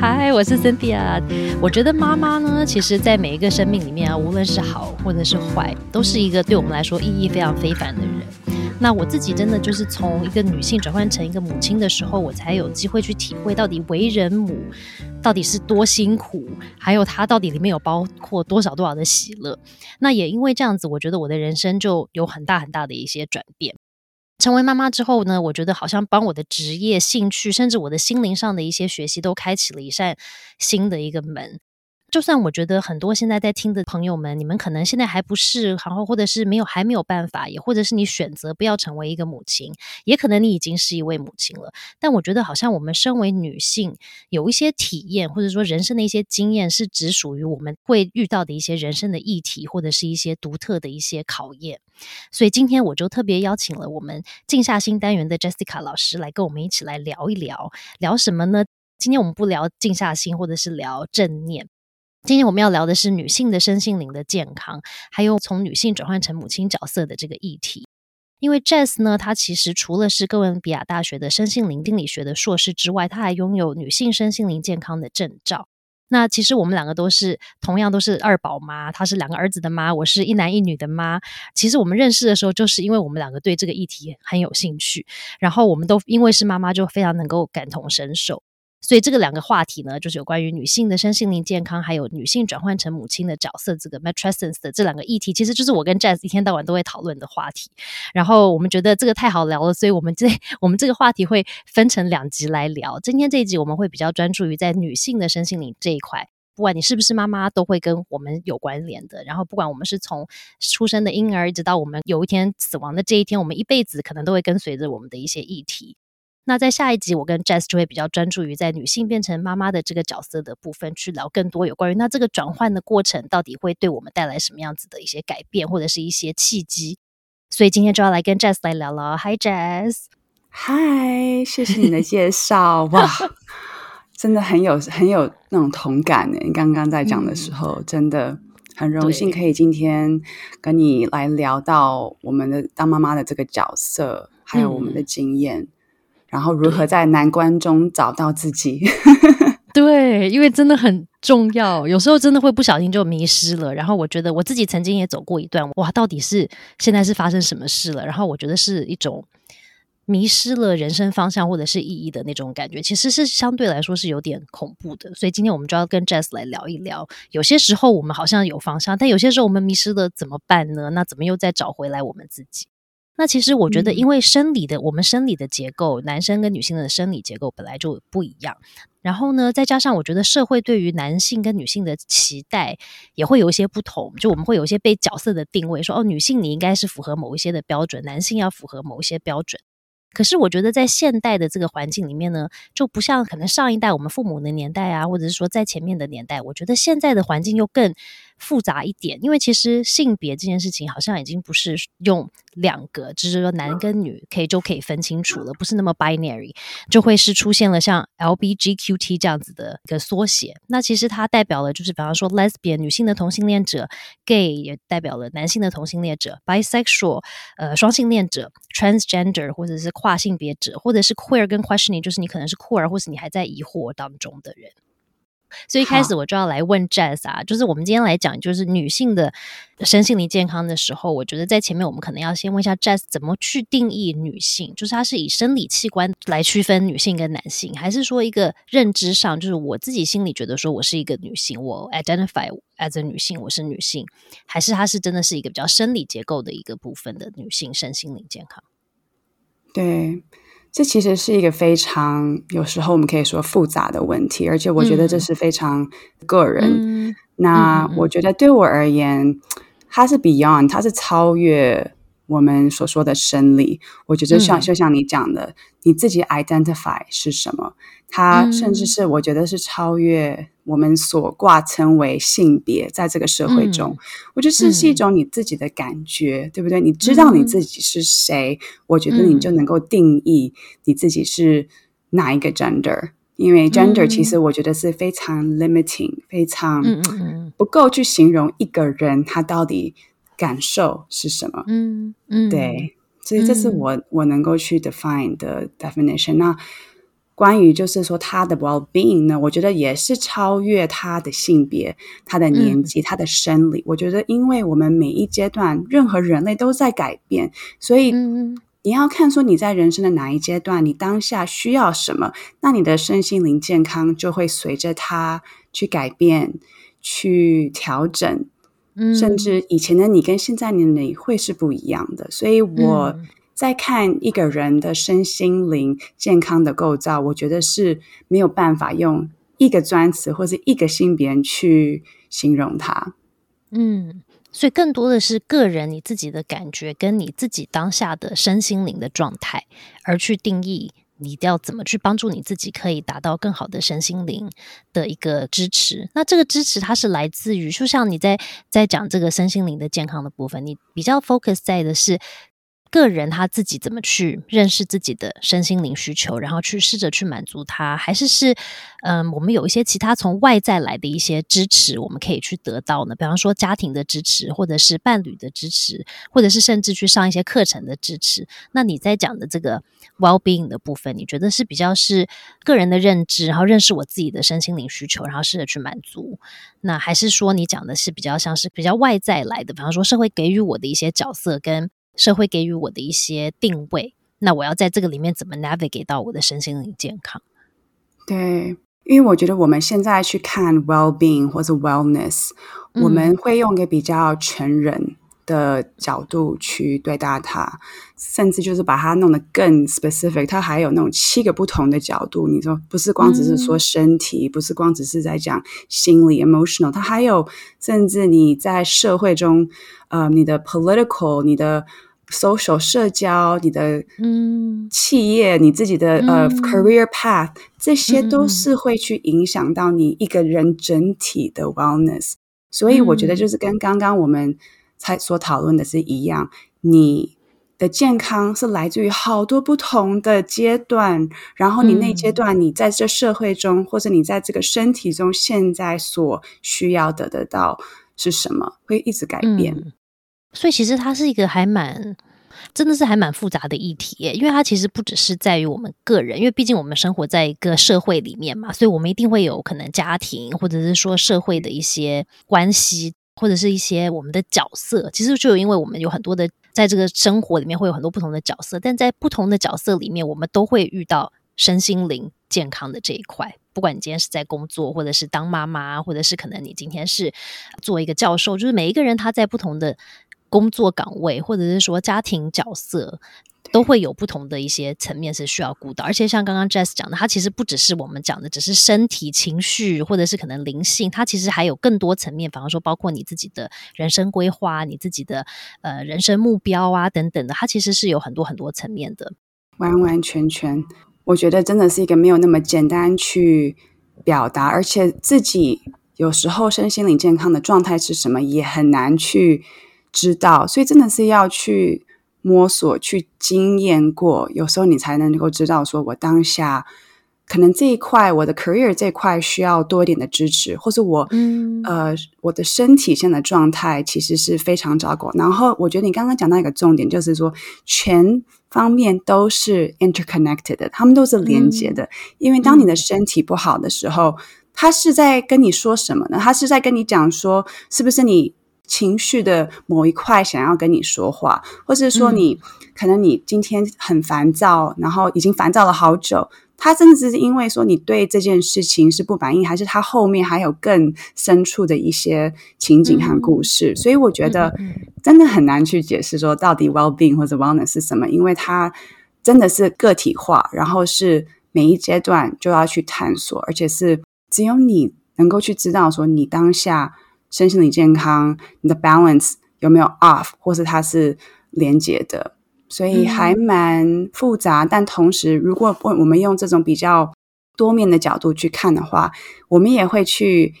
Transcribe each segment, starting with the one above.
嗨，我是 Cynthia。我觉得妈妈呢，其实，在每一个生命里面啊，无论是好或者是坏，都是一个对我们来说意义非常非凡的人。那我自己真的就是从一个女性转换成一个母亲的时候，我才有机会去体会到底为人母到底是多辛苦，还有它到底里面有包括多少多少的喜乐。那也因为这样子，我觉得我的人生就有很大很大的一些转变。成为妈妈之后呢，我觉得好像帮我的职业、兴趣，甚至我的心灵上的一些学习，都开启了一扇新的一个门。就算我觉得很多现在在听的朋友们，你们可能现在还不是，然后或者是没有还没有办法，也或者是你选择不要成为一个母亲，也可能你已经是一位母亲了。但我觉得好像我们身为女性，有一些体验或者说人生的一些经验，是只属于我们会遇到的一些人生的议题，或者是一些独特的一些考验。所以今天我就特别邀请了我们静下心单元的 Jessica 老师来跟我们一起来聊一聊，聊什么呢？今天我们不聊静下心，或者是聊正念。今天我们要聊的是女性的身心灵的健康，还有从女性转换成母亲角色的这个议题。因为 Jess 呢，她其实除了是哥伦比亚大学的身心灵心理学的硕士之外，她还拥有女性身心灵健康的证照。那其实我们两个都是同样都是二宝妈，她是两个儿子的妈，我是一男一女的妈。其实我们认识的时候，就是因为我们两个对这个议题很有兴趣，然后我们都因为是妈妈，就非常能够感同身受。所以这个两个话题呢，就是有关于女性的身心灵健康，还有女性转换成母亲的角色，这个 matrescence 的这两个议题，其实就是我跟 Jazz 一天到晚都会讨论的话题。然后我们觉得这个太好聊了，所以我们这 我们这个话题会分成两集来聊。今天这一集我们会比较专注于在女性的身心灵这一块，不管你是不是妈妈，都会跟我们有关联的。然后不管我们是从出生的婴儿，一直到我们有一天死亡的这一天，我们一辈子可能都会跟随着我们的一些议题。那在下一集，我跟 Jess 就会比较专注于在女性变成妈妈的这个角色的部分，去聊更多有关于那这个转换的过程，到底会对我们带来什么样子的一些改变，或者是一些契机。所以今天就要来跟 Jess 来聊了。Hi Jess，嗨，谢谢你的介绍，哇，真的很有很有那种同感呢。你刚刚在讲的时候，真的很荣幸可以今天跟你来聊到我们的当妈妈的这个角色，还有我们的经验。然后如何在难关中找到自己？对，因为真的很重要。有时候真的会不小心就迷失了。然后我觉得我自己曾经也走过一段，哇，到底是现在是发生什么事了？然后我觉得是一种迷失了人生方向或者是意义的那种感觉，其实是相对来说是有点恐怖的。所以今天我们就要跟 Jess 来聊一聊。有些时候我们好像有方向，但有些时候我们迷失了，怎么办呢？那怎么又再找回来我们自己？那其实我觉得，因为生理的我们生理的结构，男生跟女性的生理结构本来就不一样。然后呢，再加上我觉得社会对于男性跟女性的期待也会有一些不同。就我们会有一些被角色的定位，说哦，女性你应该是符合某一些的标准，男性要符合某一些标准。可是我觉得在现代的这个环境里面呢，就不像可能上一代我们父母的年代啊，或者是说在前面的年代，我觉得现在的环境又更。复杂一点，因为其实性别这件事情好像已经不是用两个，就是说男跟女可以就可以分清楚了，不是那么 binary，就会是出现了像 LBGQT 这样子的一个缩写。那其实它代表了就是，比方说 lesbian 女性的同性恋者，gay 也代表了男性的同性恋者，bisexual 呃双性恋者，transgender 或者是跨性别者，或者是 queer 跟 questioning，就是你可能是酷儿，或是你还在疑惑当中的人。所以一开始我就要来问 Jazz 啊，就是我们今天来讲就是女性的身心灵健康的时候，我觉得在前面我们可能要先问一下 Jazz 怎么去定义女性，就是它是以生理器官来区分女性跟男性，还是说一个认知上，就是我自己心里觉得说我是一个女性，我 identify as a 女性，我是女性，还是它是真的是一个比较生理结构的一个部分的女性身心灵健康？对。这其实是一个非常有时候我们可以说复杂的问题，而且我觉得这是非常个人。那我觉得对我而言，它是 beyond，它是超越。我们所说的生理，我觉得像就像你讲的，你自己 identify 是什么，它甚至是我觉得是超越我们所挂称为性别，在这个社会中，我觉得是是一种你自己的感觉，对不对？你知道你自己是谁，我觉得你就能够定义你自己是哪一个 gender，因为 gender 其实我觉得是非常 limiting，非常不够去形容一个人他到底。感受是什么？嗯嗯，对，所以这是我我能够去 define 的 definition。那关于就是说他的 well being 呢，我觉得也是超越他的性别、他的年纪、他的生理。我觉得，因为我们每一阶段，任何人类都在改变，所以你要看说你在人生的哪一阶段，你当下需要什么，那你的身心灵健康就会随着他去改变、去调整。甚至以前的你跟现在的你会是不一样的，所以我在看一个人的身心灵健康的构造，我觉得是没有办法用一个专词或者一个性别去形容它。嗯，所以更多的是个人你自己的感觉跟你自己当下的身心灵的状态而去定义。你要怎么去帮助你自己，可以达到更好的身心灵的一个支持？那这个支持它是来自于，就像你在在讲这个身心灵的健康的部分，你比较 focus 在的是。个人他自己怎么去认识自己的身心灵需求，然后去试着去满足他，还是是嗯，我们有一些其他从外在来的一些支持，我们可以去得到呢？比方说家庭的支持，或者是伴侣的支持，或者是甚至去上一些课程的支持。那你在讲的这个 well being 的部分，你觉得是比较是个人的认知，然后认识我自己的身心灵需求，然后试着去满足？那还是说你讲的是比较像是比较外在来的？比方说社会给予我的一些角色跟。社会给予我的一些定位，那我要在这个里面怎么 navigate 到我的身心灵健康？对，因为我觉得我们现在去看 well being 或者 wellness，我们会用一个比较全人的角度去对待它，甚至就是把它弄得更 specific。它还有那种七个不同的角度，你说不是光只是说身体，不是光只是在讲心理 emotional，它还有甚至你在社会中，呃，你的 political，你的 social 社交，你的嗯。企业，你自己的呃 career path，这些都是会去影响到你一个人整体的 wellness。所以我觉得就是跟刚刚我们才所讨论的是一样，你的健康是来自于好多不同的阶段，然后你那阶段你在这社会中，或者你在这个身体中现在所需要得得到是什么，会一直改变。所以其实它是一个还蛮，真的是还蛮复杂的议题，因为它其实不只是在于我们个人，因为毕竟我们生活在一个社会里面嘛，所以我们一定会有可能家庭或者是说社会的一些关系，或者是一些我们的角色。其实就因为我们有很多的在这个生活里面会有很多不同的角色，但在不同的角色里面，我们都会遇到身心灵健康的这一块。不管你今天是在工作，或者是当妈妈，或者是可能你今天是做一个教授，就是每一个人他在不同的。工作岗位，或者是说家庭角色，都会有不同的一些层面是需要顾到。而且像刚刚 Jess 讲的，它其实不只是我们讲的，只是身体、情绪，或者是可能灵性，它其实还有更多层面。比方说，包括你自己的人生规划、你自己的呃人生目标啊等等的，它其实是有很多很多层面的。完完全全，我觉得真的是一个没有那么简单去表达，而且自己有时候身心灵健康的状态是什么，也很难去。知道，所以真的是要去摸索、去经验过，有时候你才能够知道，说我当下可能这一块我的 career 这一块需要多一点的支持，或是我嗯呃我的身体现在状态其实是非常糟糕。然后我觉得你刚刚讲到一个重点，就是说全方面都是 interconnected 的，他们都是连接的。因为当你的身体不好的时候，他是在跟你说什么呢？他是在跟你讲说，是不是你？情绪的某一块想要跟你说话，或是说你可能你今天很烦躁，然后已经烦躁了好久，他真的是因为说你对这件事情是不满意，还是他后面还有更深处的一些情景和故事？所以我觉得真的很难去解释说到底 well being 或者 wellness 是什么，因为它真的是个体化，然后是每一阶段就要去探索，而且是只有你能够去知道说你当下。身心理健康，你的 balance 有没有 off，或是它是连接的，所以还蛮复杂。但同时，如果我我们用这种比较多面的角度去看的话，我们也会去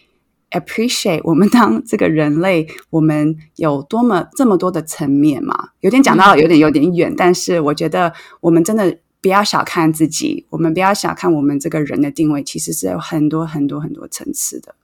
appreciate 我们当这个人类，我们有多么这么多的层面嘛？有点讲到有点有点远，但是我觉得我们真的不要小看自己，我们不要小看我们这个人的定位，其实是有很多很多很多层次的。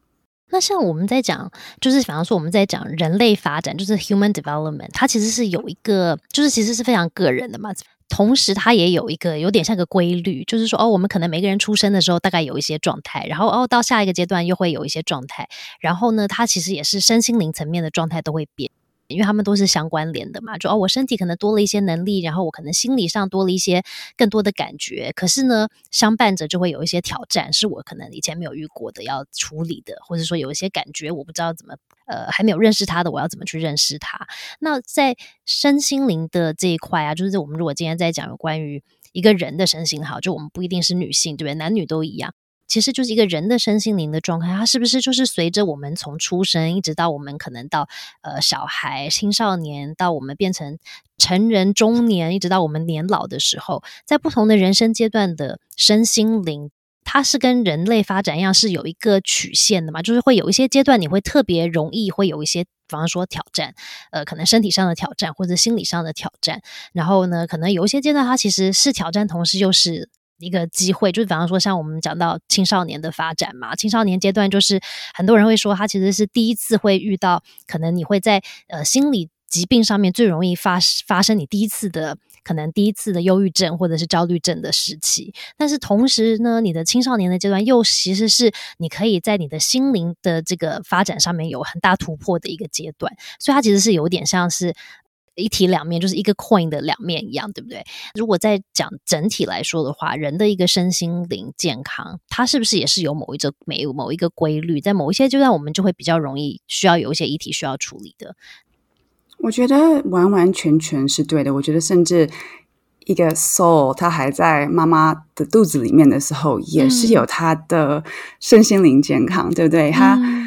那像我们在讲，就是比方说我们在讲人类发展，就是 human development，它其实是有一个，就是其实是非常个人的嘛。同时，它也有一个有点像个规律，就是说，哦，我们可能每个人出生的时候大概有一些状态，然后哦，到下一个阶段又会有一些状态，然后呢，它其实也是身心灵层面的状态都会变。因为他们都是相关联的嘛，就哦，我身体可能多了一些能力，然后我可能心理上多了一些更多的感觉，可是呢，相伴着就会有一些挑战，是我可能以前没有遇过的要处理的，或者说有一些感觉我不知道怎么，呃，还没有认识他的，我要怎么去认识他？那在身心灵的这一块啊，就是我们如果今天在讲有关于一个人的身心，好，就我们不一定是女性，对不对？男女都一样。其实就是一个人的身心灵的状态，它是不是就是随着我们从出生一直到我们可能到呃小孩、青少年，到我们变成成人、中年，一直到我们年老的时候，在不同的人生阶段的身心灵，它是跟人类发展一样是有一个曲线的嘛？就是会有一些阶段你会特别容易会有一些，比方说挑战，呃，可能身体上的挑战或者心理上的挑战，然后呢，可能有一些阶段它其实是挑战，同时又是。一个机会，就是比方说，像我们讲到青少年的发展嘛，青少年阶段就是很多人会说，他其实是第一次会遇到，可能你会在呃心理疾病上面最容易发发生你第一次的可能第一次的忧郁症或者是焦虑症的时期。但是同时呢，你的青少年的阶段又其实是你可以在你的心灵的这个发展上面有很大突破的一个阶段，所以它其实是有点像是。一体两面就是一个 coin 的两面一样，对不对？如果在讲整体来说的话，人的一个身心灵健康，它是不是也是有某一个每某一个规律，在某一些阶段，我们就会比较容易需要有一些议题需要处理的？我觉得完完全全是对的。我觉得甚至一个 soul，它还在妈妈的肚子里面的时候，也是有它的身心灵健康，对不对？它。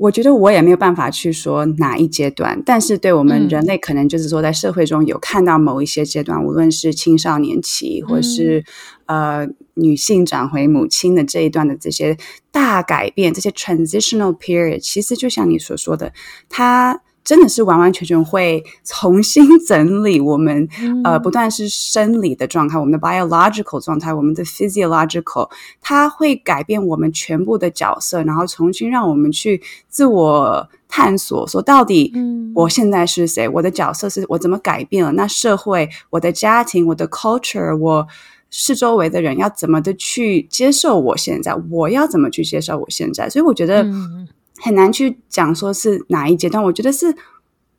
我觉得我也没有办法去说哪一阶段，但是对我们人类，可能就是说在社会中有看到某一些阶段，无论是青少年期，或是呃女性转回母亲的这一段的这些大改变，这些 transitional period，其实就像你所说的，它。真的是完完全全会重新整理我们，呃，不断是生理的状态，我们的 biological 状态，我们的 physiological，它会改变我们全部的角色，然后重新让我们去自我探索，说到底，我现在是谁？我的角色是我怎么改变了？那社会、我的家庭、我的 culture，我是周围的人要怎么的去接受我现在？我要怎么去接受我现在？所以我觉得。很难去讲说是哪一阶段，我觉得是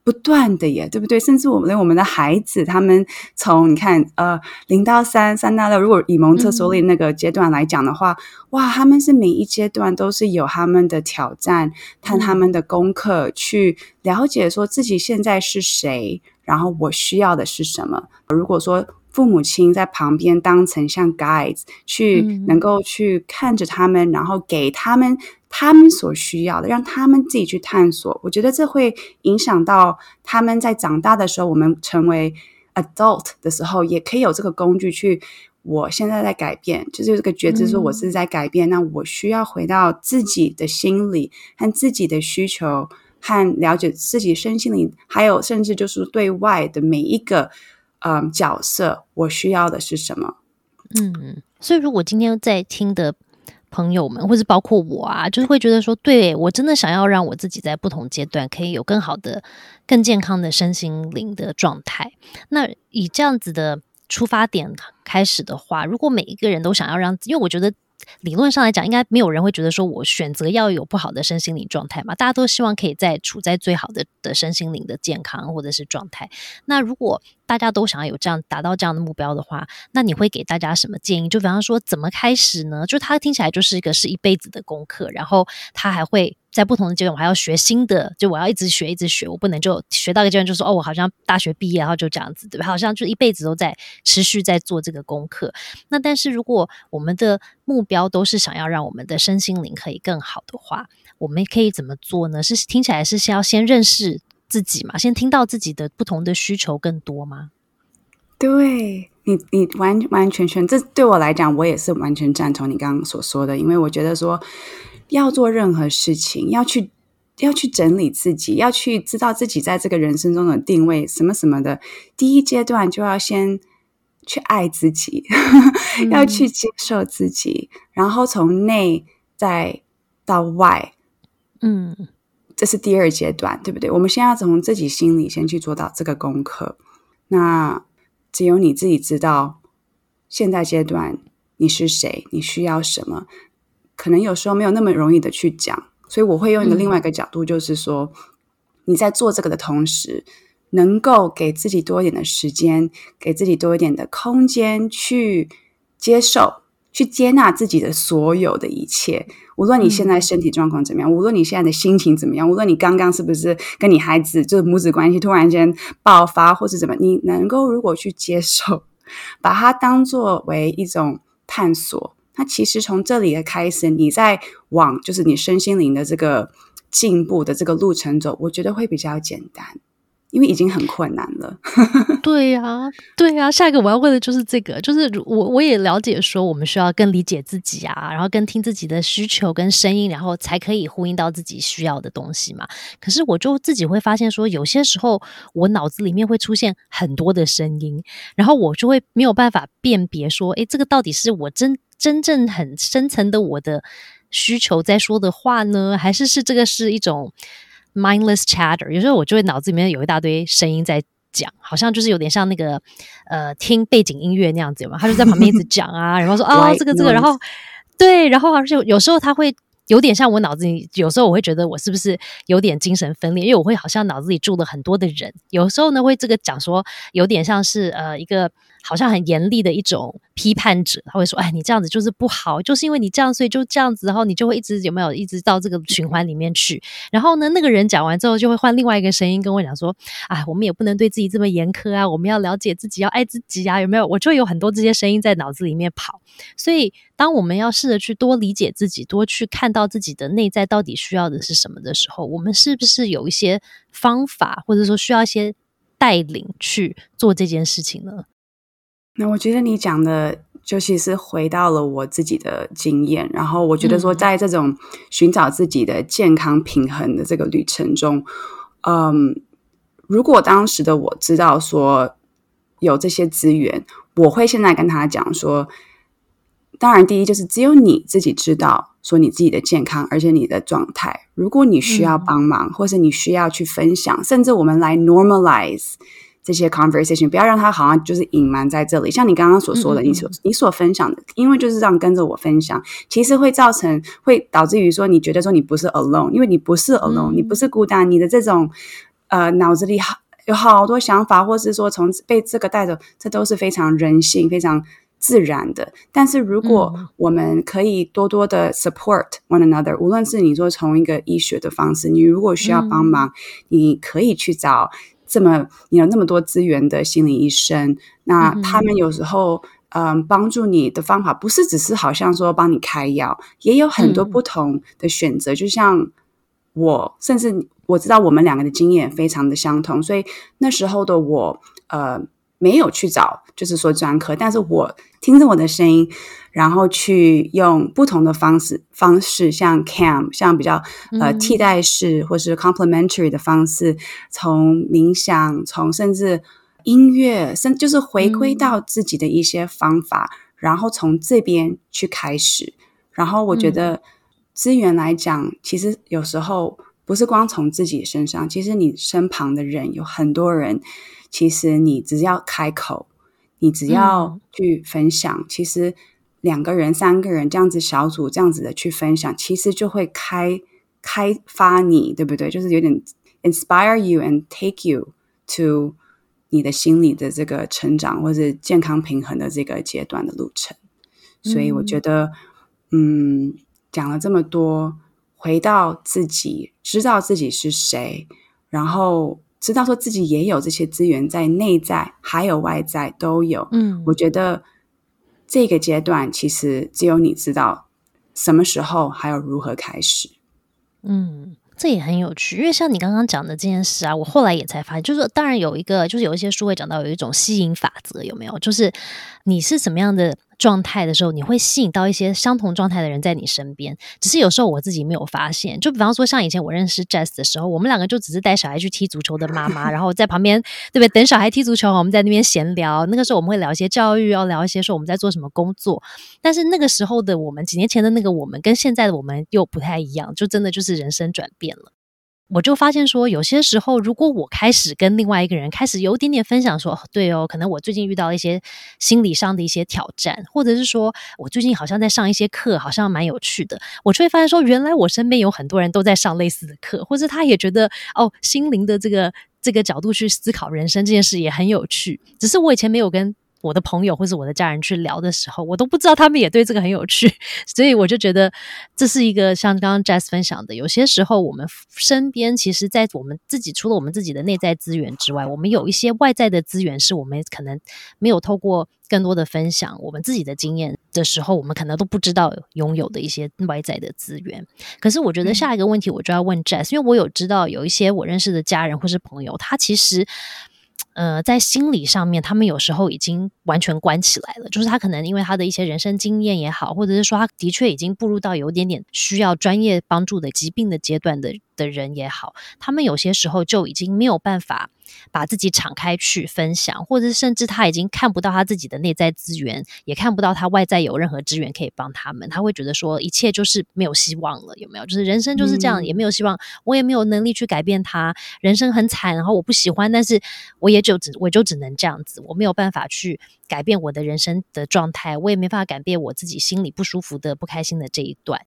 不断的耶，对不对？甚至我们连我们的孩子，他们从你看呃零到三，三到六，如果以蒙特梭利那个阶段来讲的话，哇，他们是每一阶段都是有他们的挑战，看他们的功课，去了解说自己现在是谁，然后我需要的是什么。如果说父母亲在旁边当成像 guides，去能够去看着他们，然后给他们。他们所需要的，让他们自己去探索。我觉得这会影响到他们在长大的时候，我们成为 adult 的时候，也可以有这个工具去。我现在在改变，就是这个觉知，说我是在改变。那我需要回到自己的心里和自己的需求，和了解自己身心灵，还有甚至就是对外的每一个嗯角色，我需要的是什么？嗯，所以如果今天在听的。朋友们，或是包括我啊，就是会觉得说，对我真的想要让我自己在不同阶段可以有更好的、更健康的身心灵的状态。那以这样子的出发点开始的话，如果每一个人都想要让，因为我觉得。理论上来讲，应该没有人会觉得说我选择要有不好的身心灵状态嘛？大家都希望可以在处在最好的的身心灵的健康或者是状态。那如果大家都想要有这样达到这样的目标的话，那你会给大家什么建议？就比方说，怎么开始呢？就它听起来就是一个是一辈子的功课，然后它还会。在不同的阶段，我还要学新的，就我要一直学，一直学，我不能就学到一个阶段就说哦，我好像大学毕业，然后就这样子，对吧？好像就一辈子都在持续在做这个功课。那但是如果我们的目标都是想要让我们的身心灵可以更好的话，我们可以怎么做呢？是听起来是先要先认识自己嘛？先听到自己的不同的需求更多吗？对你，你完完全全，这对我来讲，我也是完全赞同你刚刚所说的，因为我觉得说。要做任何事情，要去要去整理自己，要去知道自己在这个人生中的定位，什么什么的。第一阶段就要先去爱自己，要去接受自己，然后从内再到外，嗯，这是第二阶段，对不对？我们先要从自己心里先去做到这个功课。那只有你自己知道现在阶段你是谁，你需要什么。可能有时候没有那么容易的去讲，所以我会用一个另外一个角度，就是说你在做这个的同时，能够给自己多一点的时间，给自己多一点的空间去接受、去接纳自己的所有的一切。无论你现在身体状况怎么样，无论你现在的心情怎么样，无论你刚刚是不是跟你孩子就是母子关系突然间爆发，或是怎么，你能够如果去接受，把它当作为一种探索。那其实从这里的开始，你在往就是你身心灵的这个进步的这个路程走，我觉得会比较简单。因为已经很困难了。对呀，对呀。下一个我要问的就是这个，就是我我也了解说，我们需要更理解自己啊，然后更听自己的需求跟声音，然后才可以呼应到自己需要的东西嘛。可是我就自己会发现说，有些时候我脑子里面会出现很多的声音，然后我就会没有办法辨别说，诶，这个到底是我真真正很深层的我的需求在说的话呢，还是是这个是一种？Mindless chatter，有时候我就会脑子里面有一大堆声音在讲，好像就是有点像那个呃听背景音乐那样子嘛，他就在旁边一直讲啊，然后说啊这个这个，然后对，然后而且有时候他会有点像我脑子里，有时候我会觉得我是不是有点精神分裂，因为我会好像脑子里住了很多的人，有时候呢会这个讲说有点像是呃一个。好像很严厉的一种批判者，他会说：“哎，你这样子就是不好，就是因为你这样，所以就这样子，然后你就会一直有没有一直到这个循环里面去。然后呢，那个人讲完之后，就会换另外一个声音跟我讲说：，哎，我们也不能对自己这么严苛啊，我们要了解自己，要爱自己啊，有没有？我就有很多这些声音在脑子里面跑。所以，当我们要试着去多理解自己，多去看到自己的内在到底需要的是什么的时候，我们是不是有一些方法，或者说需要一些带领去做这件事情呢？”那我觉得你讲的，就其实回到了我自己的经验。然后我觉得说，在这种寻找自己的健康平衡的这个旅程中，嗯，如果当时的我知道说有这些资源，我会现在跟他讲说，当然，第一就是只有你自己知道说你自己的健康，而且你的状态。如果你需要帮忙，或是你需要去分享，甚至我们来 normalize。这些 conversation 不要让它好像就是隐瞒在这里，像你刚刚所说的，你所你所分享的，因为就是这样跟着我分享，其实会造成会导致于说你觉得说你不是 alone，因为你不是 alone，你不是孤单，你的这种呃脑子里好有好多想法，或是说从被这个带走，这都是非常人性、非常自然的。但是如果我们可以多多的 support one another，无论是你说从一个医学的方式，你如果需要帮忙，你可以去找。这么你有那么多资源的心理医生，那他们有时候嗯帮助你的方法不是只是好像说帮你开药，也有很多不同的选择。就像我，甚至我知道我们两个的经验非常的相同，所以那时候的我呃。没有去找，就是说专科，但是我听着我的声音，然后去用不同的方式方式，像 cam，像比较呃替代式或是 complementary 的方式，从冥想，从甚至音乐，甚就是回归到自己的一些方法，然后从这边去开始。然后我觉得资源来讲，其实有时候不是光从自己身上，其实你身旁的人有很多人。其实你只要开口，你只要去分享，其实两个人、三个人这样子小组这样子的去分享，其实就会开开发你，对不对？就是有点 inspire you and take you to 你的心理的这个成长或者健康平衡的这个阶段的路程。所以我觉得，嗯，讲了这么多，回到自己，知道自己是谁，然后。知道说自己也有这些资源，在内在还有外在都有。嗯，我觉得这个阶段其实只有你知道什么时候，还有如何开始。嗯。这也很有趣，因为像你刚刚讲的这件事啊，我后来也才发现，就是当然有一个，就是有一些书会讲到有一种吸引法则，有没有？就是你是什么样的状态的时候，你会吸引到一些相同状态的人在你身边。只是有时候我自己没有发现，就比方说像以前我认识 Jess 的时候，我们两个就只是带小孩去踢足球的妈妈，然后在旁边对不对？等小孩踢足球，我们在那边闲聊。那个时候我们会聊一些教育，要聊一些说我们在做什么工作。但是那个时候的我们，几年前的那个我们，跟现在的我们又不太一样，就真的就是人生转变了。我就发现说，有些时候，如果我开始跟另外一个人开始有点点分享，说对哦，可能我最近遇到一些心理上的一些挑战，或者是说我最近好像在上一些课，好像蛮有趣的，我就会发现说，原来我身边有很多人都在上类似的课，或者他也觉得哦，心灵的这个这个角度去思考人生这件事也很有趣，只是我以前没有跟。我的朋友或是我的家人去聊的时候，我都不知道他们也对这个很有趣，所以我就觉得这是一个像刚刚 Jess 分享的，有些时候我们身边其实，在我们自己除了我们自己的内在资源之外，我们有一些外在的资源，是我们可能没有透过更多的分享我们自己的经验的时候，我们可能都不知道拥有的一些外在的资源。可是我觉得下一个问题我就要问 Jess，因为我有知道有一些我认识的家人或是朋友，他其实。呃，在心理上面，他们有时候已经完全关起来了。就是他可能因为他的一些人生经验也好，或者是说他的确已经步入到有点点需要专业帮助的疾病的阶段的的人也好，他们有些时候就已经没有办法。把自己敞开去分享，或者甚至他已经看不到他自己的内在资源，也看不到他外在有任何资源可以帮他们，他会觉得说一切就是没有希望了，有没有？就是人生就是这样，也没有希望，我也没有能力去改变他，人生很惨，然后我不喜欢，但是我也就只我就只能这样子，我没有办法去改变我的人生的状态，我也没办法改变我自己心里不舒服的、不开心的这一段。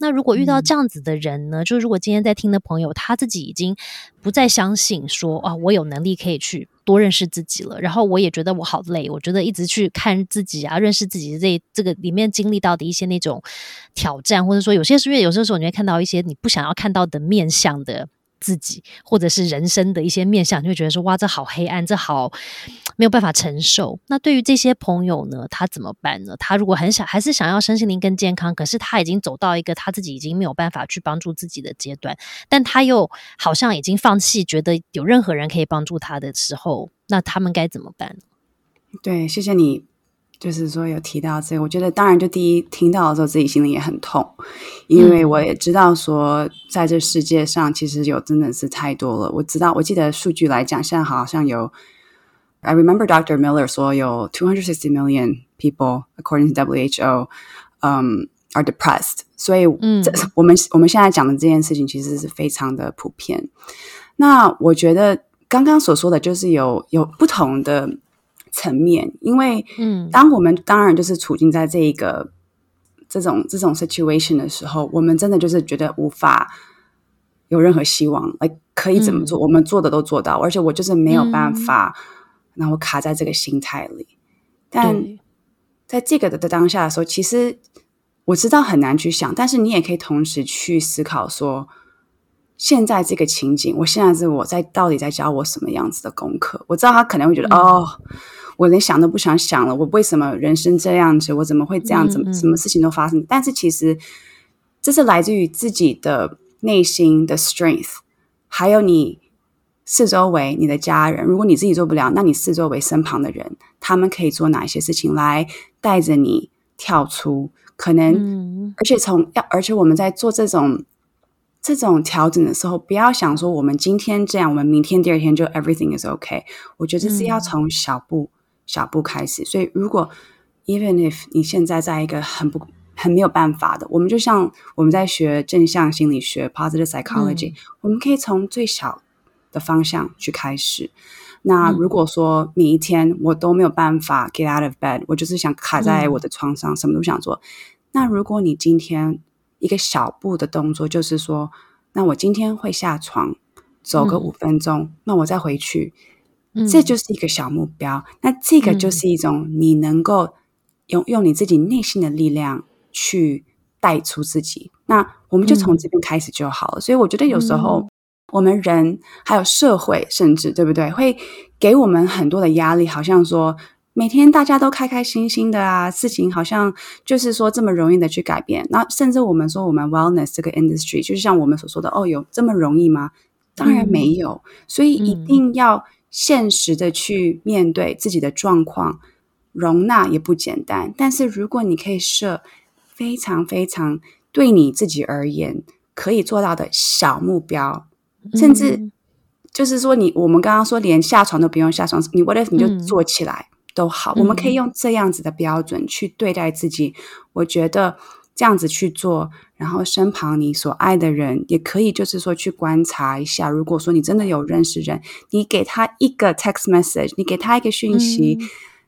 那如果遇到这样子的人呢？就是如果今天在听的朋友，他自己已经不再相信说啊，我有能力可以去多认识自己了。然后我也觉得我好累，我觉得一直去看自己啊，认识自己这这个里面经历到的一些那种挑战，或者说有些是因为有些时候你会看到一些你不想要看到的面相的。自己或者是人生的一些面相，就会觉得说哇，这好黑暗，这好没有办法承受。那对于这些朋友呢，他怎么办呢？他如果很想，还是想要身心灵更健康，可是他已经走到一个他自己已经没有办法去帮助自己的阶段，但他又好像已经放弃，觉得有任何人可以帮助他的时候，那他们该怎么办？对，谢谢你。就是说有提到这个，我觉得当然就第一听到的时候自己心里也很痛，因为我也知道说在这世界上其实有真的是太多了。我知道我记得数据来讲，现在好像有，I remember Dr. Miller 说有 two hundred sixty million people according to WHO，嗯，are depressed。所以这我们我们现在讲的这件事情其实是非常的普遍。那我觉得刚刚所说的就是有有不同的。层面，因为嗯，当我们当然就是处境在这一个这种这种 situation 的时候，我们真的就是觉得无法有任何希望，哎可以怎么做？我们做的都做到，而且我就是没有办法，然后卡在这个心态里。但在这个的当下的时候，其实我知道很难去想，但是你也可以同时去思考说。现在这个情景，我现在是我在到底在教我什么样子的功课？我知道他可能会觉得哦，我连想都不想想了。我为什么人生这样子？我怎么会这样子？什么事情都发生？但是其实这是来自于自己的内心的 strength，还有你四周围你的家人。如果你自己做不了，那你四周围身旁的人，他们可以做哪一些事情来带着你跳出？可能，而且从要，而且我们在做这种。这种调整的时候，不要想说我们今天这样，我们明天第二天就 everything is okay。我觉得是要从小步小步开始。所以，如果 even if 你现在在一个很不很没有办法的，我们就像我们在学正向心理学 positive psychology，我们可以从最小的方向去开始。那如果说每一天我都没有办法 get out of bed，我就是想卡在我的床上，什么都不想做。那如果你今天一个小步的动作，就是说，那我今天会下床走个五分钟，那我再回去，这就是一个小目标。那这个就是一种你能够用用你自己内心的力量去带出自己。那我们就从这边开始就好了。所以我觉得有时候我们人还有社会，甚至对不对，会给我们很多的压力，好像说。每天大家都开开心心的啊，事情好像就是说这么容易的去改变。那甚至我们说我们 wellness 这个 industry，就是像我们所说的，哦，有这么容易吗？当然没有。所以一定要现实的去面对自己的状况，容纳也不简单。但是如果你可以设非常非常对你自己而言可以做到的小目标，甚至就是说你我们刚刚说连下床都不用下床，你 what if 你就坐起来。都好，我们可以用这样子的标准去对待自己。我觉得这样子去做，然后身旁你所爱的人也可以，就是说去观察一下。如果说你真的有认识人，你给他一个 text message，你给他一个讯息，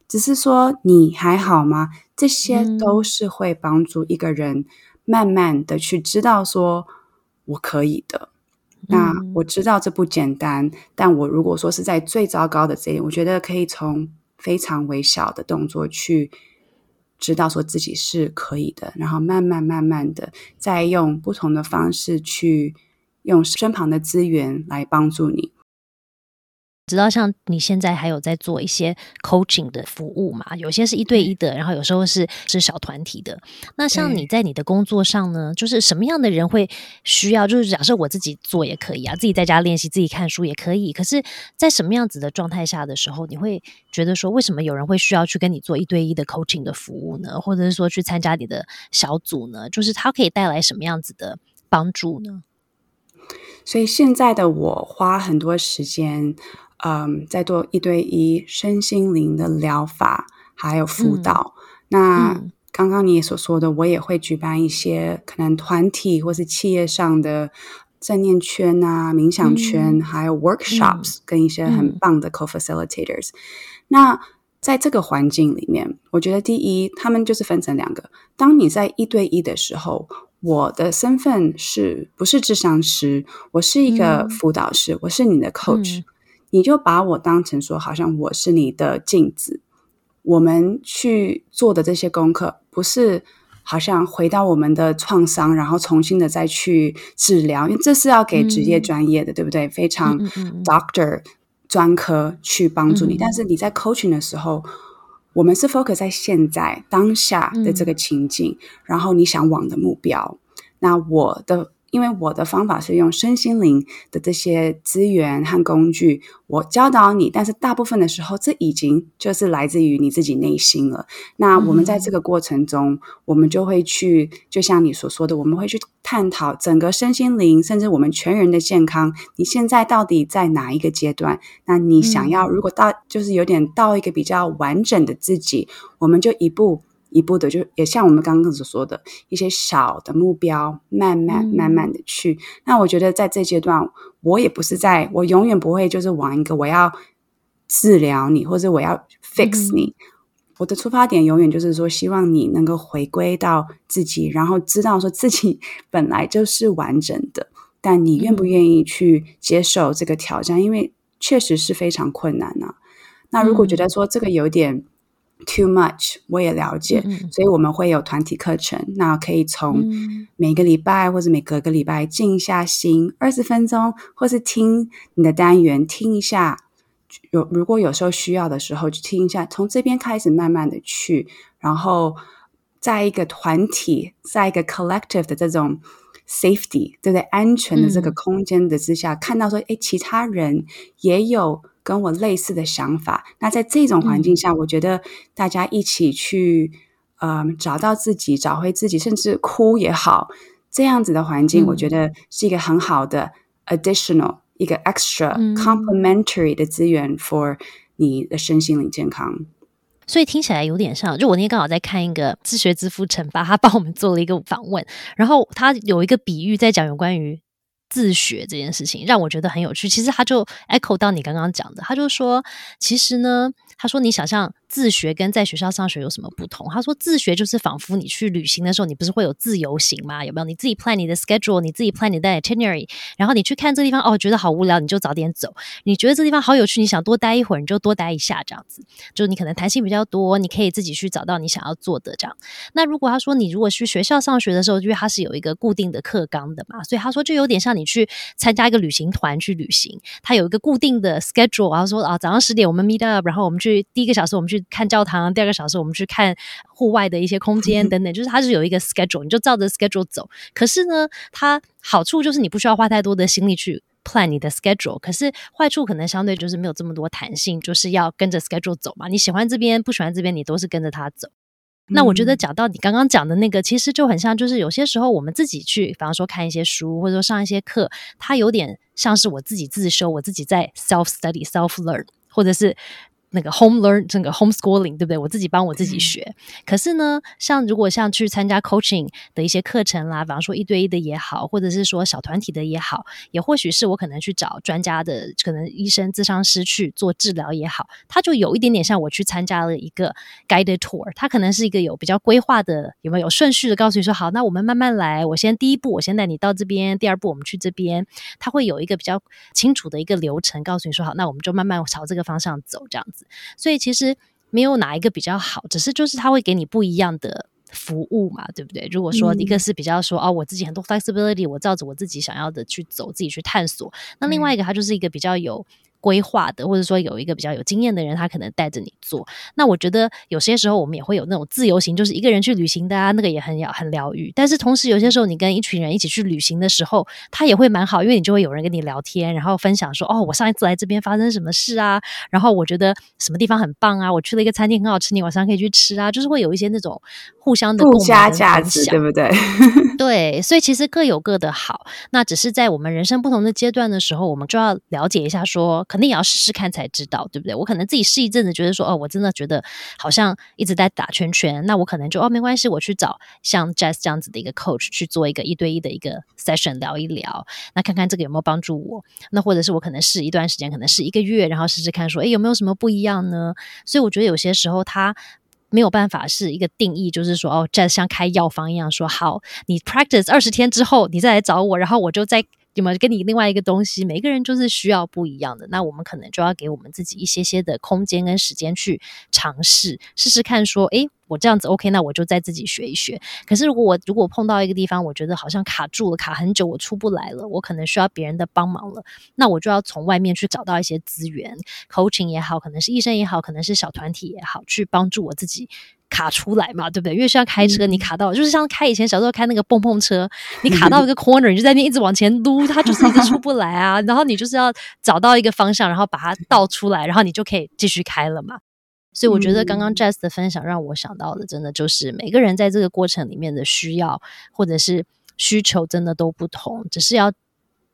只是说你还好吗？这些都是会帮助一个人慢慢的去知道说我可以的。那我知道这不简单，但我如果说是在最糟糕的这一点，我觉得可以从非常微小的动作去。知道说自己是可以的，然后慢慢慢慢的再用不同的方式去用身旁的资源来帮助你。知道像你现在还有在做一些 coaching 的服务嘛？有些是一对一的，然后有时候是是小团体的。那像你在你的工作上呢，就是什么样的人会需要？就是假设我自己做也可以啊，自己在家练习，自己看书也可以。可是，在什么样子的状态下的时候，你会觉得说，为什么有人会需要去跟你做一对一的 coaching 的服务呢？或者是说去参加你的小组呢？就是它可以带来什么样子的帮助呢？所以现在的我花很多时间。嗯，在做一对一身心灵的疗法，还有辅导。那刚刚你所说的，我也会举办一些可能团体或是企业上的正念圈啊、冥想圈，还有 workshops，跟一些很棒的 co-facilitators。那在这个环境里面，我觉得第一，他们就是分成两个。当你在一对一的时候，我的身份是不是智商师？我是一个辅导师，我是你的 coach。你就把我当成说，好像我是你的镜子。我们去做的这些功课，不是好像回到我们的创伤，然后重新的再去治疗，因为这是要给职业专业的，对不对？非常 doctor 专科去帮助你。但是你在 coaching 的时候，我们是 focus 在现在当下的这个情境，然后你想往的目标。那我的。因为我的方法是用身心灵的这些资源和工具，我教导你，但是大部分的时候，这已经就是来自于你自己内心了。那我们在这个过程中，我们就会去，就像你所说的，我们会去探讨整个身心灵，甚至我们全人的健康。你现在到底在哪一个阶段？那你想要如果到就是有点到一个比较完整的自己，我们就一步。一步的，就也像我们刚刚所说的一些小的目标，慢慢慢慢的去。那我觉得在这阶段，我也不是在，我永远不会就是往一个我要治疗你，或者我要 fix 你。我的出发点永远就是说，希望你能够回归到自己，然后知道说自己 本来就是完整的。但你愿不愿意去接受这个挑战？因为确实是非常困难呢。那如果觉得说这个有点。Too much，我也了解，所以我们会有团体课程。那可以从每个礼拜或者每隔个礼拜静下心二十分钟，或是听你的单元听一下。有如果有时候需要的时候，就听一下。从这边开始慢慢的去，然后在一个团体，在一个 collective 的这种 safety，对不对？安全的这个空间的之下，看到说，哎，其他人也有。跟我类似的想法，那在这种环境下，我觉得大家一起去，嗯，找到自己，找回自己，甚至哭也好，这样子的环境，我觉得是一个很好的 additional 一个 extra complementary 的资源 for 你的身心灵健康。所以听起来有点像，就我那天刚好在看一个自学之父陈八，他帮我们做了一个访问，然后他有一个比喻在讲有关于。自学这件事情让我觉得很有趣。其实他就 echo 到你刚刚讲的，他就说，其实呢，他说你想象。自学跟在学校上学有什么不同？他说自学就是仿佛你去旅行的时候，你不是会有自由行吗？有没有？你自己 plan 你的 schedule，你自己 plan 你的 itinerary，然后你去看这地方，哦，觉得好无聊，你就早点走。你觉得这地方好有趣，你想多待一会儿，你就多待一下，这样子。就你可能弹性比较多，你可以自己去找到你想要做的这样。那如果他说你如果去学校上学的时候，因为他是有一个固定的课纲的嘛，所以他说就有点像你去参加一个旅行团去旅行，他有一个固定的 schedule，然后说啊早上十点我们 meet up，然后我们去第一个小时我们去看教堂。第二个小时，我们去看户外的一些空间 等等，就是它是有一个 schedule，你就照着 schedule 走。可是呢，它好处就是你不需要花太多的心力去 plan 你的 schedule，可是坏处可能相对就是没有这么多弹性，就是要跟着 schedule 走嘛。你喜欢这边，不喜欢这边，你都是跟着它走。那我觉得讲到你刚刚讲的那个，其实就很像，就是有些时候我们自己去，比方说看一些书，或者说上一些课，它有点像是我自己自修，我自己在 self study、self learn，或者是。那个 home learn 整个 homeschooling 对不对？我自己帮我自己学。可是呢，像如果像去参加 coaching 的一些课程啦，比方说一对一的也好，或者是说小团体的也好，也或许是我可能去找专家的，可能医生、咨商师去做治疗也好，它就有一点点像我去参加了一个 guided tour，它可能是一个有比较规划的，有没有有顺序的告诉你说，好，那我们慢慢来，我先第一步，我先带你到这边，第二步我们去这边，它会有一个比较清楚的一个流程，告诉你说，好，那我们就慢慢朝这个方向走，这样子。所以其实没有哪一个比较好，只是就是他会给你不一样的服务嘛，对不对？如果说一个是比较说哦，我自己很多 flexibility，我照着我自己想要的去走，自己去探索，那另外一个它就是一个比较有。规划的，或者说有一个比较有经验的人，他可能带着你做。那我觉得有些时候我们也会有那种自由行，就是一个人去旅行的啊，那个也很疗很疗愈。但是同时有些时候你跟一群人一起去旅行的时候，他也会蛮好，因为你就会有人跟你聊天，然后分享说哦，我上一次来这边发生什么事啊，然后我觉得什么地方很棒啊，我去了一个餐厅很好吃，你晚上可以去吃啊，就是会有一些那种互相的共加价值，对不对？对，所以其实各有各的好。那只是在我们人生不同的阶段的时候，我们就要了解一下说。肯定也要试试看才知道，对不对？我可能自己试一阵子，觉得说哦，我真的觉得好像一直在打圈圈，那我可能就哦没关系，我去找像 Jazz 这样子的一个 coach 去做一个一对一的一个 session 聊一聊，那看看这个有没有帮助我。那或者是我可能试一段时间，可能是一个月，然后试试看说，哎，有没有什么不一样呢？所以我觉得有些时候他没有办法是一个定义，就是说哦，Jazz 像开药方一样说，好，你 practice 二十天之后，你再来找我，然后我就在。有没有跟你另外一个东西？每个人就是需要不一样的，那我们可能就要给我们自己一些些的空间跟时间去尝试，试试看。说，诶，我这样子 OK，那我就再自己学一学。可是如果我如果碰到一个地方，我觉得好像卡住了，卡很久，我出不来了，我可能需要别人的帮忙了，那我就要从外面去找到一些资源，coaching 也好，可能是医生也好，可能是小团体也好，去帮助我自己。卡出来嘛，对不对？因为像开车，你卡到就是像开以前小时候开那个蹦蹦车，你卡到一个 corner，你就在那一直往前撸，它就是一直出不来啊。然后你就是要找到一个方向，然后把它倒出来，然后你就可以继续开了嘛。所以我觉得刚刚 Jazz 的分享让我想到的，真的就是每个人在这个过程里面的需要或者是需求，真的都不同，只是要。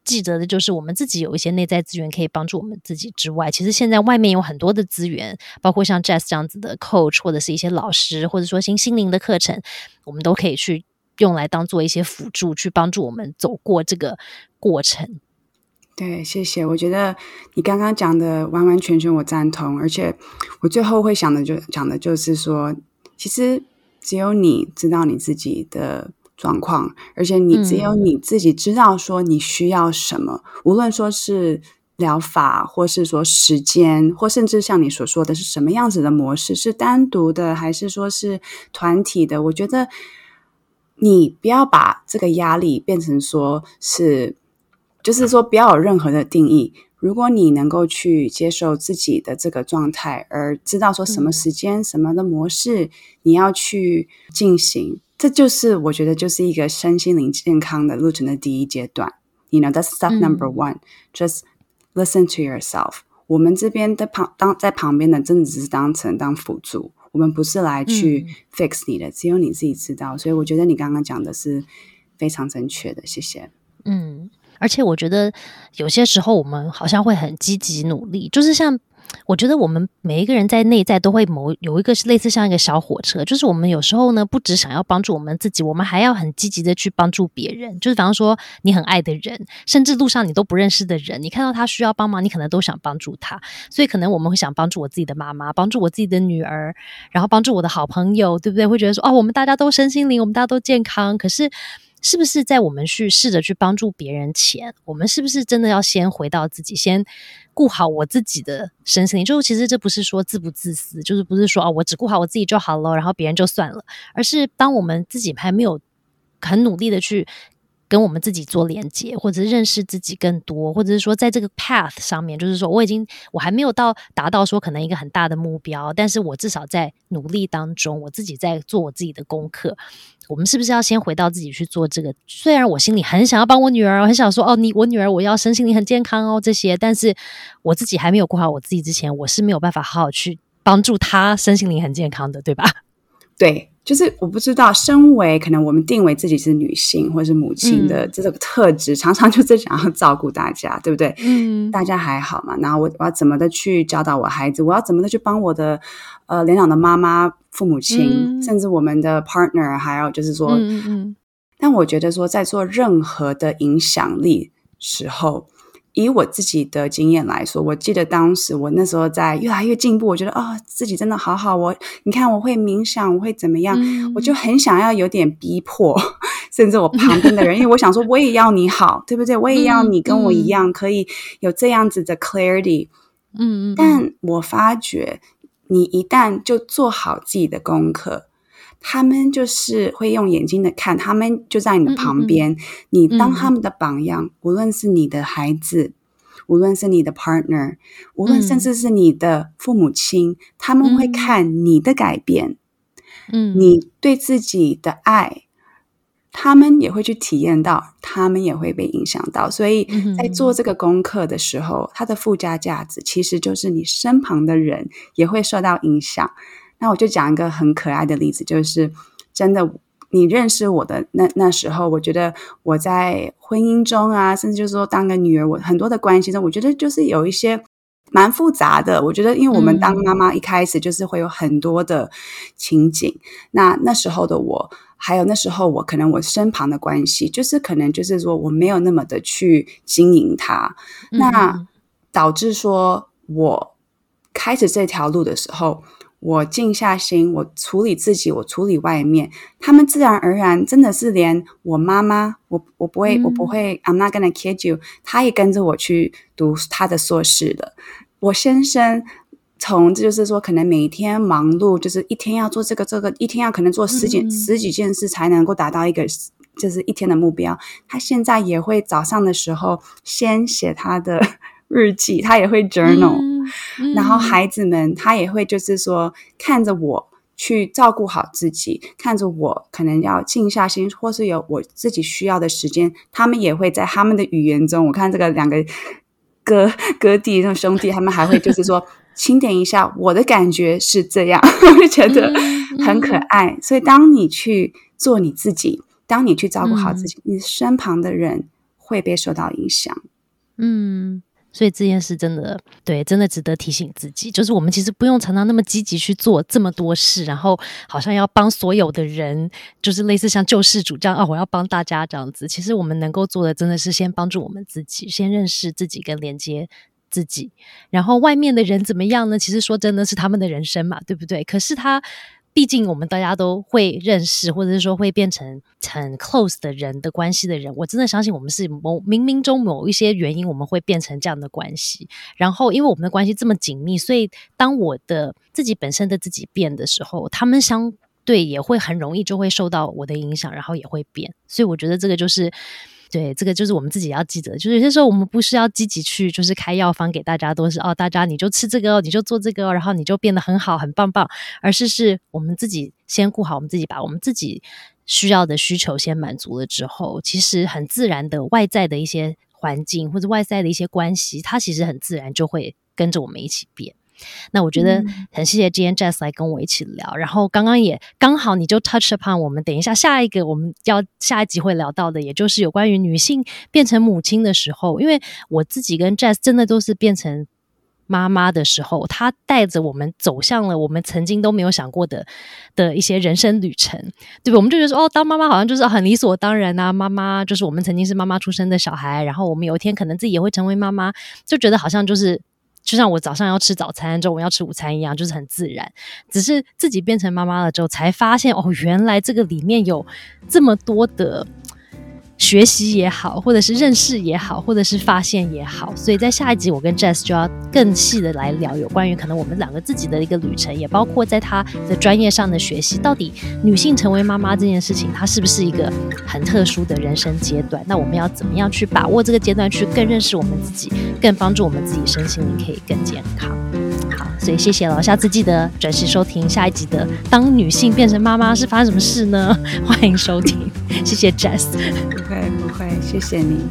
记得的就是我们自己有一些内在资源可以帮助我们自己之外，其实现在外面有很多的资源，包括像 Jazz 这样子的 Coach，或者是一些老师，或者说新心灵的课程，我们都可以去用来当做一些辅助，去帮助我们走过这个过程。对，谢谢。我觉得你刚刚讲的完完全全我赞同，而且我最后会想的就讲的就是说，其实只有你知道你自己的。状况，而且你只有你自己知道说你需要什么，无论说是疗法，或是说时间，或甚至像你所说的是什么样子的模式，是单独的还是说是团体的？我觉得你不要把这个压力变成说是，就是说不要有任何的定义。如果你能够去接受自己的这个状态，而知道说什么时间、什么的模式你要去进行。这就是我觉得就是一个身心灵健康的路程的第一阶段。You know, that's step number one. Just listen to yourself. 我们这边的旁当在旁边的，真的只是当成当辅助。我们不是来去 fix 你的，只有你自己知道。所以我觉得你刚刚讲的是非常正确的。谢谢。嗯，而且我觉得有些时候我们好像会很积极努力，就是像。我觉得我们每一个人在内在都会某有一个类似像一个小火车，就是我们有时候呢不只想要帮助我们自己，我们还要很积极的去帮助别人。就是比方说你很爱的人，甚至路上你都不认识的人，你看到他需要帮忙，你可能都想帮助他。所以可能我们会想帮助我自己的妈妈，帮助我自己的女儿，然后帮助我的好朋友，对不对？会觉得说哦，我们大家都身心灵，我们大家都健康。可是。是不是在我们去试着去帮助别人前，我们是不是真的要先回到自己，先顾好我自己的身心？就其实这不是说自不自私，就是不是说哦，我只顾好我自己就好了，然后别人就算了，而是当我们自己还没有很努力的去。跟我们自己做连接，或者是认识自己更多，或者是说在这个 path 上面，就是说我已经我还没有到达到说可能一个很大的目标，但是我至少在努力当中，我自己在做我自己的功课。我们是不是要先回到自己去做这个？虽然我心里很想要帮我女儿，很想说哦，你我女儿我要身心灵很健康哦这些，但是我自己还没有过好我自己之前，我是没有办法好好去帮助她身心灵很健康的，对吧？对。就是我不知道，身为可能我们定为自己是女性或者是母亲的这种特质，常常就是想要照顾大家，对不对？嗯，大家还好嘛？然后我我要怎么的去教导我孩子？我要怎么的去帮我的呃年长的妈妈、父母亲，甚至我们的 partner，还有就是说，嗯嗯。但我觉得说，在做任何的影响力时候。以我自己的经验来说，我记得当时我那时候在越来越进步，我觉得啊自己真的好好。我你看我会冥想，我会怎么样？我就很想要有点逼迫，甚至我旁边的人，因为我想说我也要你好，对不对？我也要你跟我一样，可以有这样子的 clarity。嗯嗯。但我发觉，你一旦就做好自己的功课。他们就是会用眼睛的看，他们就在你的旁边，你当他们的榜样。无论是你的孩子，无论是你的 partner，无论甚至是你的父母亲，他们会看你的改变，嗯，你对自己的爱，他们也会去体验到，他们也会被影响到。所以在做这个功课的时候，它的附加价值其实就是你身旁的人也会受到影响。那我就讲一个很可爱的例子，就是真的，你认识我的那那时候，我觉得我在婚姻中啊，甚至就是说当个女儿，我很多的关系中，我觉得就是有一些蛮复杂的。我觉得，因为我们当妈妈一开始就是会有很多的情景。那那时候的我，还有那时候我可能我身旁的关系，就是可能就是说我没有那么的去经营它，那导致说我开始这条路的时候。我静下心，我处理自己，我处理外面，他们自然而然真的是连我妈妈，我我不会，我不会，I'm not gonna kid you，他也跟着我去读他的硕士了。我先生从这就是说，可能每天忙碌，就是一天要做这个这个，一天要可能做十几十几件事才能够达到一个就是一天的目标。他现在也会早上的时候先写他的。日记，他也会 journal，然后孩子们他也会就是说看着我去照顾好自己，看着我可能要静下心，或是有我自己需要的时间，他们也会在他们的语言中，我看这个两个哥哥弟那种兄弟，他们还会就是说清点一下，我的感觉是这样，我就觉得很可爱。所以当你去做你自己，当你去照顾好自己，你身旁的人会被受到影响。嗯。所以这件事真的对，真的值得提醒自己。就是我们其实不用常常那么积极去做这么多事，然后好像要帮所有的人，就是类似像救世主这样啊，我要帮大家这样子。其实我们能够做的，真的是先帮助我们自己，先认识自己跟连接自己。然后外面的人怎么样呢？其实说真的是他们的人生嘛，对不对？可是他。毕竟我们大家都会认识，或者是说会变成很 close 的人的关系的人，我真的相信我们是某冥冥中某一些原因，我们会变成这样的关系。然后，因为我们的关系这么紧密，所以当我的自己本身的自己变的时候，他们相对也会很容易就会受到我的影响，然后也会变。所以，我觉得这个就是。对，这个就是我们自己要记得，就是有些时候我们不是要积极去，就是开药方给大家，都是哦，大家你就吃这个，你就做这个，然后你就变得很好，很棒棒。而是是我们自己先顾好我们自己，把我们自己需要的需求先满足了之后，其实很自然的外在的一些环境或者外在的一些关系，它其实很自然就会跟着我们一起变。那我觉得很谢谢今天 Jess 来跟我一起聊，然后刚刚也刚好你就 touch upon 我们等一下下一个我们要下一集会聊到的，也就是有关于女性变成母亲的时候，因为我自己跟 Jess 真的都是变成妈妈的时候，她带着我们走向了我们曾经都没有想过的的一些人生旅程，对吧？我们就觉得说，哦，当妈妈好像就是很理所当然啊，妈妈就是我们曾经是妈妈出生的小孩，然后我们有一天可能自己也会成为妈妈，就觉得好像就是。就像我早上要吃早餐，中午要吃午餐一样，就是很自然。只是自己变成妈妈了之后，才发现哦，原来这个里面有这么多的。学习也好，或者是认识也好，或者是发现也好，所以在下一集我跟 Jess 就要更细的来聊有关于可能我们两个自己的一个旅程，也包括在她的专业上的学习，到底女性成为妈妈这件事情，它是不是一个很特殊的人生阶段？那我们要怎么样去把握这个阶段，去更认识我们自己，更帮助我们自己身心灵可以更健康？好，所以谢谢了，下次记得准时收听下一集的《当女性变成妈妈是发生什么事呢》？欢迎收听，谢谢 Jess。不会不会，谢谢你。